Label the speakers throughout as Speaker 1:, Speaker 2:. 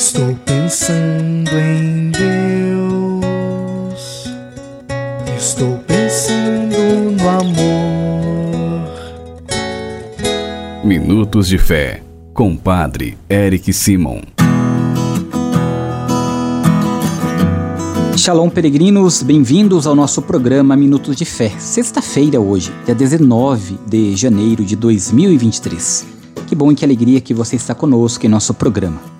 Speaker 1: Estou pensando em Deus. Estou pensando no amor.
Speaker 2: Minutos de Fé, com Padre Eric Simon.
Speaker 3: Shalom, peregrinos, bem-vindos ao nosso programa Minutos de Fé. Sexta-feira, hoje, dia 19 de janeiro de 2023. Que bom e que alegria que você está conosco em nosso programa.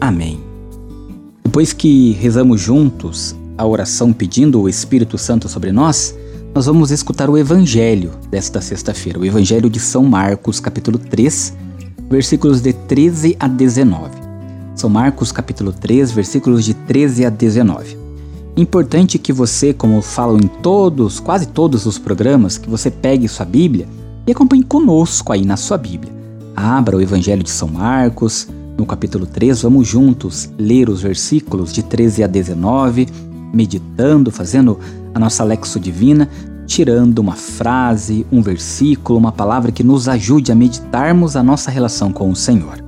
Speaker 3: Amém. Depois que rezamos juntos a oração pedindo o Espírito Santo sobre nós, nós vamos escutar o Evangelho desta sexta-feira, o Evangelho de São Marcos, capítulo 3, versículos de 13 a 19. São Marcos capítulo 3, versículos de 13 a 19. Importante que você, como falo em todos, quase todos os programas, que você pegue sua Bíblia e acompanhe conosco aí na sua Bíblia. Abra o Evangelho de São Marcos, no capítulo 3, vamos juntos ler os versículos de 13 a 19, meditando, fazendo a nossa lexo divina, tirando uma frase, um versículo, uma palavra que nos ajude a meditarmos a nossa relação com o Senhor.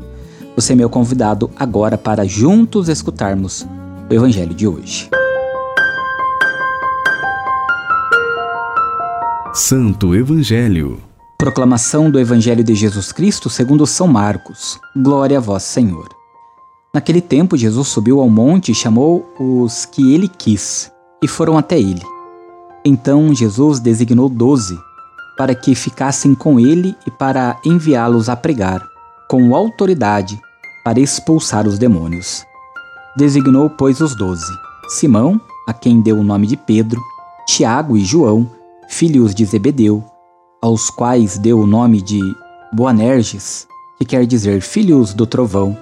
Speaker 3: Você é meu convidado agora para juntos escutarmos o Evangelho de hoje.
Speaker 2: Santo Evangelho.
Speaker 3: Proclamação do Evangelho de Jesus Cristo segundo São Marcos. Glória a vós, Senhor. Naquele tempo, Jesus subiu ao monte e chamou os que ele quis, e foram até ele. Então Jesus designou doze, para que ficassem com ele e para enviá-los a pregar, com autoridade, para expulsar os demônios. Designou, pois, os doze: Simão, a quem deu o nome de Pedro, Tiago e João, filhos de Zebedeu, aos quais deu o nome de Boanerges, que quer dizer filhos do trovão,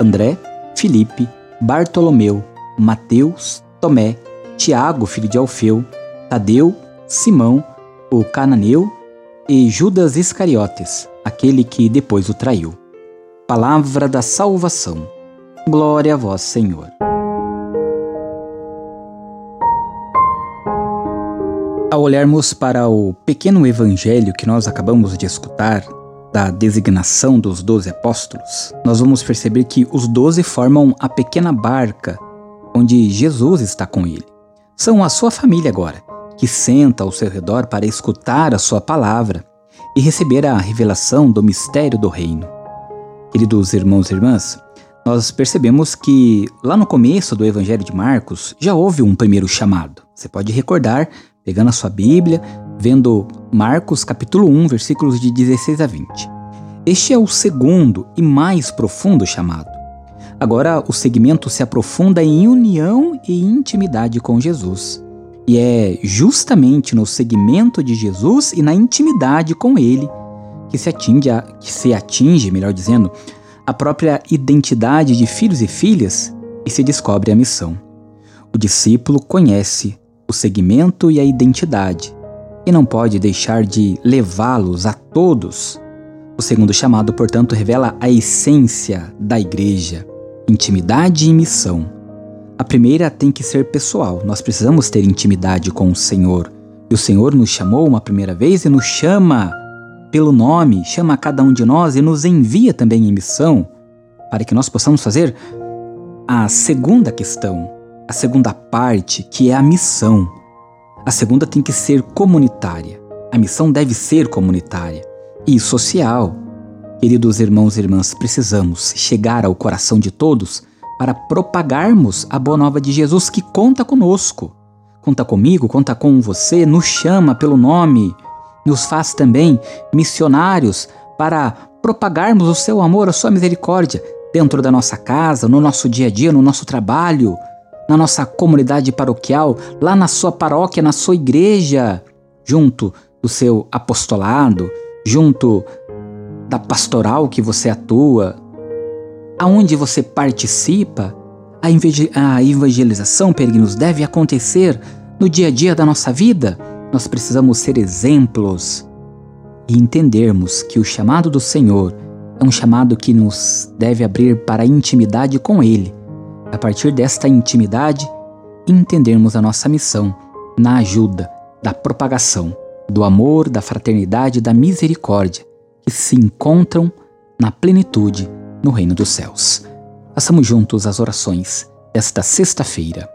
Speaker 3: André, Filipe, Bartolomeu, Mateus, Tomé, Tiago, filho de Alfeu, Tadeu, Simão, o cananeu e Judas Iscariotes, aquele que depois o traiu. Palavra da salvação. Glória a vós, Senhor. Ao olharmos para o pequeno evangelho que nós acabamos de escutar, da designação dos doze apóstolos, nós vamos perceber que os doze formam a pequena barca onde Jesus está com ele. São a sua família agora, que senta ao seu redor para escutar a sua palavra e receber a revelação do mistério do reino. Queridos irmãos e irmãs, nós percebemos que lá no começo do Evangelho de Marcos já houve um primeiro chamado. Você pode recordar, pegando a sua Bíblia, vendo Marcos capítulo 1, versículos de 16 a 20. Este é o segundo e mais profundo chamado. Agora o segmento se aprofunda em união e intimidade com Jesus. E é justamente no segmento de Jesus e na intimidade com ele que se atinge, a, que se atinge, melhor dizendo, a própria identidade de filhos e filhas e se descobre a missão. O discípulo conhece o segmento e a identidade e não pode deixar de levá-los a todos. O segundo chamado, portanto, revela a essência da igreja, intimidade e missão. A primeira tem que ser pessoal, nós precisamos ter intimidade com o Senhor. E o Senhor nos chamou uma primeira vez e nos chama pelo nome, chama a cada um de nós e nos envia também em missão para que nós possamos fazer a segunda questão, a segunda parte, que é a missão. A segunda tem que ser comunitária. A missão deve ser comunitária e social. Queridos irmãos e irmãs, precisamos chegar ao coração de todos para propagarmos a boa nova de Jesus que conta conosco. Conta comigo, conta com você, nos chama pelo nome, nos faz também missionários para propagarmos o seu amor, a sua misericórdia dentro da nossa casa, no nosso dia a dia, no nosso trabalho, na nossa comunidade paroquial, lá na sua paróquia, na sua igreja, junto do seu apostolado, junto da pastoral que você atua, aonde você participa, a evangelização, peregrinos, deve acontecer no dia a dia da nossa vida. Nós precisamos ser exemplos e entendermos que o chamado do Senhor é um chamado que nos deve abrir para a intimidade com Ele. A partir desta intimidade, entendermos a nossa missão na ajuda, da propagação, do amor, da fraternidade, da misericórdia, que se encontram na plenitude no reino dos céus. Façamos juntos as orações desta sexta-feira.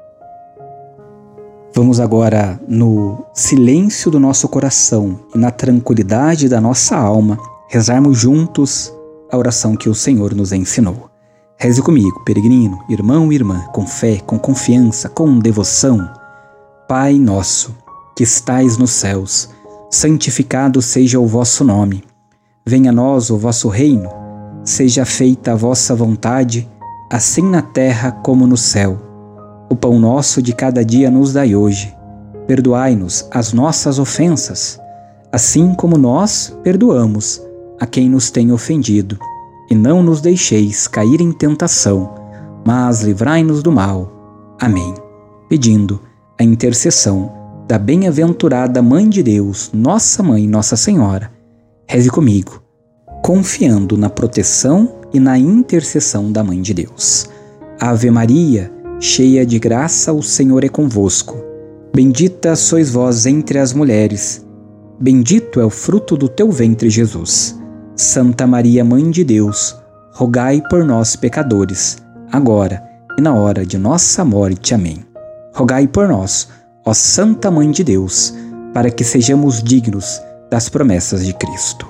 Speaker 3: Vamos agora, no silêncio do nosso coração e na tranquilidade da nossa alma, rezarmos juntos a oração que o Senhor nos ensinou. Reze comigo, peregrino, irmão e irmã, com fé, com confiança, com devoção. Pai nosso, que estais nos céus, santificado seja o vosso nome. Venha a nós o vosso reino Seja feita a vossa vontade, assim na terra como no céu. O pão nosso de cada dia nos dai hoje. Perdoai-nos as nossas ofensas, assim como nós perdoamos a quem nos tem ofendido. E não nos deixeis cair em tentação, mas livrai-nos do mal. Amém. Pedindo a intercessão da bem-aventurada Mãe de Deus, Nossa Mãe, Nossa Senhora. Reze comigo confiando na proteção e na intercessão da Mãe de Deus. Ave Maria, cheia de graça, o Senhor é convosco. Bendita sois vós entre as mulheres. Bendito é o fruto do teu ventre, Jesus. Santa Maria, Mãe de Deus, rogai por nós, pecadores, agora e na hora de nossa morte. Amém. Rogai por nós, ó Santa Mãe de Deus, para que sejamos dignos das promessas de Cristo.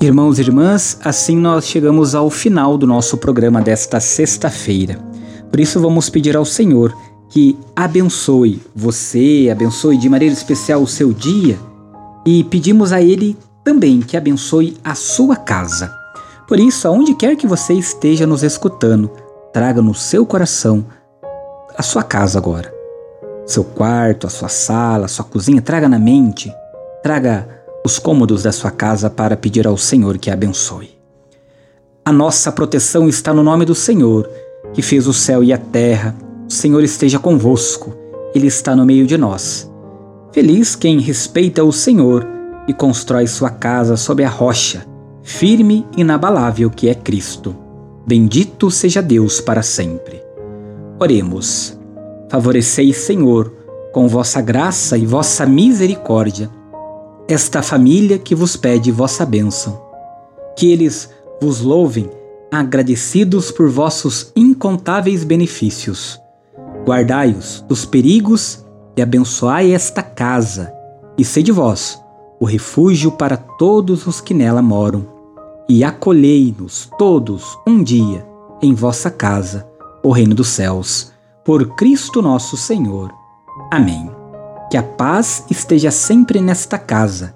Speaker 3: Irmãos e irmãs, assim nós chegamos ao final do nosso programa desta sexta-feira. Por isso vamos pedir ao Senhor que abençoe você, abençoe de maneira especial o seu dia e pedimos a Ele também que abençoe a sua casa. Por isso, aonde quer que você esteja nos escutando, traga no seu coração a sua casa agora. Seu quarto, a sua sala, a sua cozinha, traga na mente, traga os cômodos da sua casa para pedir ao Senhor que a abençoe. A nossa proteção está no nome do Senhor, que fez o céu e a terra. O Senhor esteja convosco, Ele está no meio de nós. Feliz quem respeita o Senhor e constrói sua casa sob a rocha, firme e inabalável que é Cristo. Bendito seja Deus para sempre. Oremos. Favoreceis, Senhor, com vossa graça e vossa misericórdia, esta família que vos pede vossa bênção. Que eles vos louvem, agradecidos por vossos incontáveis benefícios. Guardai-os dos perigos e abençoai esta casa, e sede vós o refúgio para todos os que nela moram. E acolhei-nos todos um dia em vossa casa, o reino dos céus, por Cristo nosso Senhor. Amém. Que a paz esteja sempre nesta casa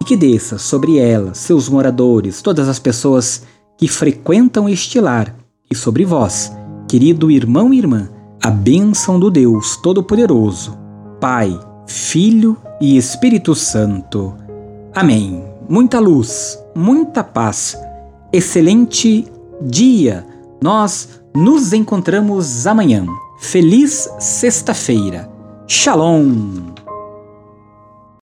Speaker 3: e que desça sobre ela, seus moradores, todas as pessoas que frequentam este lar e sobre vós, querido irmão e irmã, a bênção do Deus Todo-Poderoso, Pai, Filho e Espírito Santo. Amém. Muita luz, muita paz, excelente dia. Nós nos encontramos amanhã. Feliz sexta-feira. Shalom!